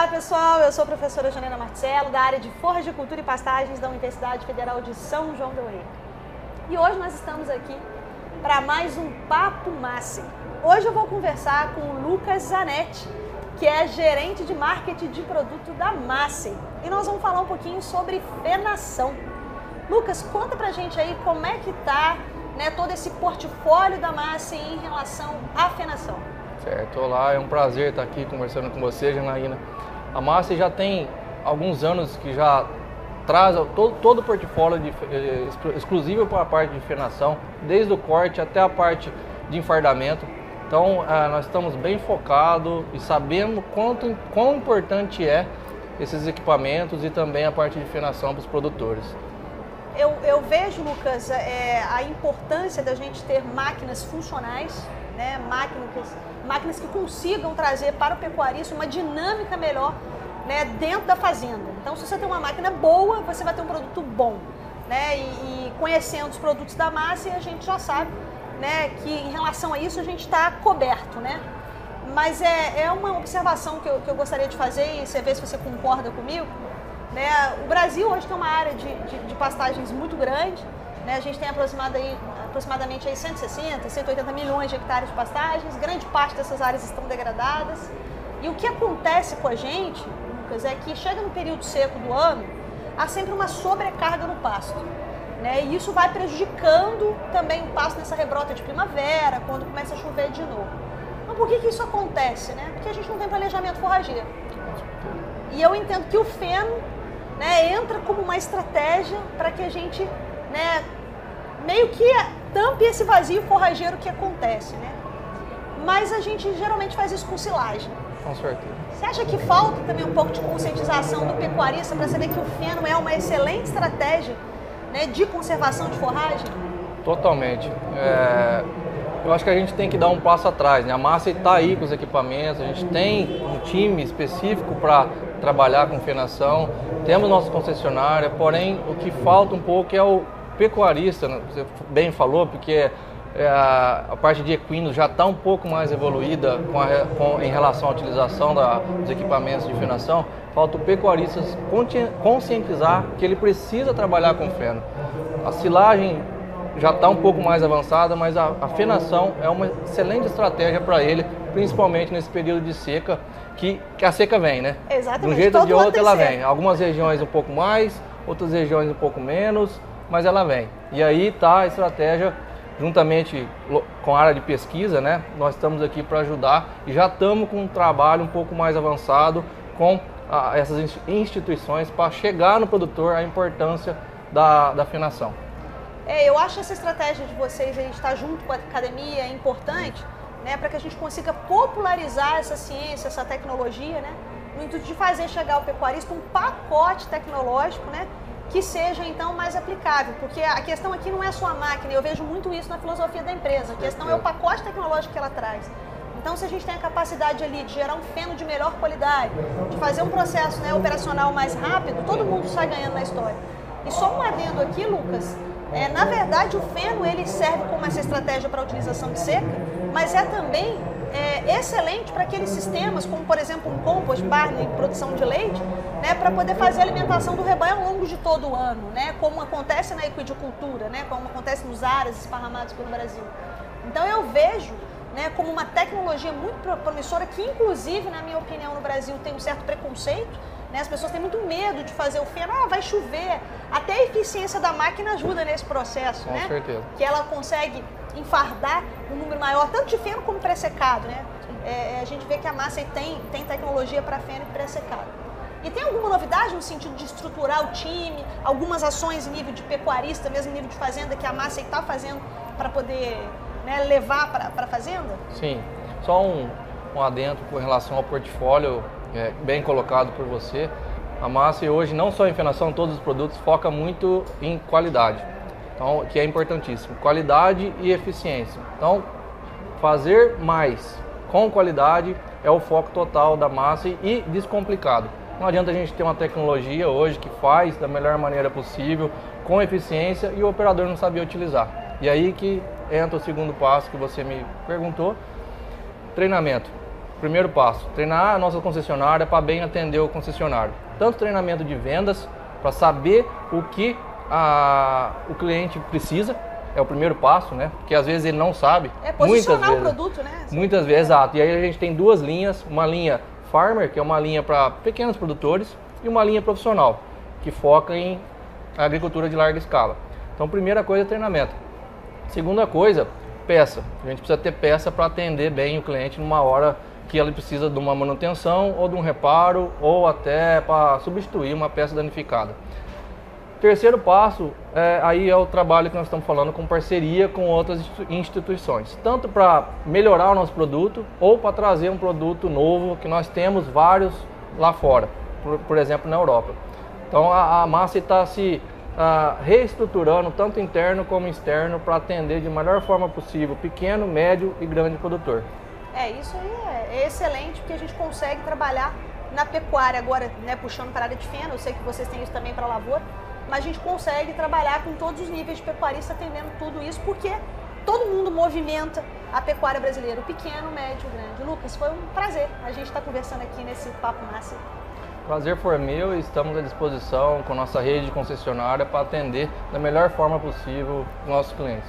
Olá pessoal, eu sou a professora Janena Marcelo, da área de Forras de Cultura e Pastagens da Universidade Federal de São João del Rei. E hoje nós estamos aqui para mais um Papo Massa. Hoje eu vou conversar com o Lucas Zanetti, que é gerente de marketing de produto da Massey. E nós vamos falar um pouquinho sobre fenação. Lucas, conta pra gente aí como é que tá né, todo esse portfólio da Massey em relação à fenação. Certo, olá, é um prazer estar aqui conversando com você, Janaína. A Massa já tem alguns anos que já traz todo, todo o portfólio de, eh, exclusivo para a parte de fenação, desde o corte até a parte de enfardamento. Então, ah, nós estamos bem focados e sabendo quanto, quão importante é esses equipamentos e também a parte de fenação para os produtores. Eu, eu vejo, Lucas, é, a importância da gente ter máquinas funcionais, né, máquinas, máquinas que consigam trazer para o pecuarista uma dinâmica melhor né, dentro da fazenda. Então, se você tem uma máquina boa, você vai ter um produto bom. Né? E, e conhecendo os produtos da massa, a gente já sabe né, que em relação a isso a gente está coberto. Né? Mas é, é uma observação que eu, que eu gostaria de fazer e você vê se você concorda comigo. Né? O Brasil hoje tem uma área de, de, de pastagens muito grande. Né? A gente tem aproximadamente, aproximadamente aí 160, 180 milhões de hectares de pastagens, grande parte dessas áreas estão degradadas. E o que acontece com a gente, Lucas, é que chega no período seco do ano, há sempre uma sobrecarga no pasto. Né? E isso vai prejudicando também o pasto nessa rebrota de primavera, quando começa a chover de novo. Então por que, que isso acontece? Né? Porque a gente não tem planejamento forrageiro. E eu entendo que o feno né, entra como uma estratégia para que a gente né, meio que tampe esse vazio forrageiro que acontece, né? Mas a gente geralmente faz isso com silagem. Com certeza. Você acha que falta também um pouco de conscientização do pecuarista para saber que o feno é uma excelente estratégia né, de conservação de forragem? Totalmente. É, eu acho que a gente tem que dar um passo atrás. Né? A massa está aí com os equipamentos, a gente tem um time específico para trabalhar com fenação, temos nossa concessionária, porém o que falta um pouco é o pecuarista, né? você bem falou, porque é, a, parte de equinos já está um pouco mais evoluída com a, com, em relação à utilização da, dos equipamentos de fenação, falta o pecuarista conscientizar que ele precisa trabalhar com feno. A silagem já está um pouco mais avançada, mas a, a fenação é uma excelente estratégia para ele, principalmente nesse período de seca, que, que a seca vem, né? Exatamente. De um jeito ou de outro ela vem. Algumas regiões um pouco mais, outras regiões um pouco menos, mas ela vem. E aí está a estratégia, juntamente com a área de pesquisa, né? Nós estamos aqui para ajudar e já estamos com um trabalho um pouco mais avançado com a, essas instituições para chegar no produtor a importância da, da afinação. É, eu acho essa estratégia de vocês a gente estar junto com a academia é importante, né, para que a gente consiga popularizar essa ciência, essa tecnologia, né, no intuito de fazer chegar ao pecuarista um pacote tecnológico, né, que seja então mais aplicável, porque a questão aqui não é só a máquina, eu vejo muito isso na filosofia da empresa, a questão é o pacote tecnológico que ela traz. Então, se a gente tem a capacidade ali de gerar um feno de melhor qualidade, de fazer um processo né, operacional mais rápido, todo mundo sai ganhando na história. E só um adendo aqui, Lucas, é, na verdade o feno ele serve como essa estratégia para a utilização de seca, mas é também é, excelente para aqueles sistemas, como por exemplo um compost barn em produção de leite, né, para poder fazer a alimentação do rebanho ao longo de todo o ano, né, como acontece na equidicultura, né, como acontece nos áreas esparramados pelo Brasil. Então eu vejo né, como uma tecnologia muito promissora que, inclusive, na minha opinião, no Brasil tem um certo preconceito. Né, as pessoas têm muito medo de fazer o feno, ah, vai chover. Até a eficiência da máquina ajuda nesse processo, Com né? certeza. Que ela consegue enfardar um número maior, tanto de feno como pré-secado, né? É, é a gente vê que a massa tem, tem tecnologia para feno e pré-secado. E tem alguma novidade no sentido de estruturar o time, algumas ações em nível de pecuarista, mesmo em nível de fazenda, que a massa está fazendo para poder né, levar para a fazenda? Sim, só um, um adendo com relação ao portfólio, é, bem colocado por você. A massa hoje, não só em fenação, todos os produtos, foca muito em qualidade. Então, que é importantíssimo. Qualidade e eficiência. Então, fazer mais com qualidade é o foco total da massa e descomplicado. Não adianta a gente ter uma tecnologia hoje que faz da melhor maneira possível, com eficiência e o operador não saber utilizar. E aí que entra o segundo passo que você me perguntou, treinamento. primeiro passo, treinar a nossa concessionária para bem atender o concessionário. Tanto treinamento de vendas, para saber o que a, o cliente precisa, é o primeiro passo, né? Porque às vezes ele não sabe. É posicionar o produto, né? Muitas vezes, exato. E aí a gente tem duas linhas, uma linha Farmer, que é uma linha para pequenos produtores, e uma linha profissional, que foca em agricultura de larga escala. Então, primeira coisa treinamento. Segunda coisa, peça. A gente precisa ter peça para atender bem o cliente numa hora que ele precisa de uma manutenção ou de um reparo ou até para substituir uma peça danificada. Terceiro passo, é, aí é o trabalho que nós estamos falando com parceria com outras instituições, tanto para melhorar o nosso produto ou para trazer um produto novo que nós temos vários lá fora, por, por exemplo na Europa. Então a, a massa está se a, reestruturando tanto interno como externo para atender de melhor forma possível pequeno, médio e grande produtor. É isso aí é, é excelente porque a gente consegue trabalhar na pecuária agora, né, puxando para a área de feno. Eu sei que vocês têm isso também para lavoura mas a gente consegue trabalhar com todos os níveis de pecuarista atendendo tudo isso, porque todo mundo movimenta a pecuária brasileira, o pequeno, o médio, o grande. Lucas, foi um prazer a gente estar conversando aqui nesse Papo Massa. Prazer foi meu e estamos à disposição com nossa rede de concessionária para atender da melhor forma possível os nossos clientes.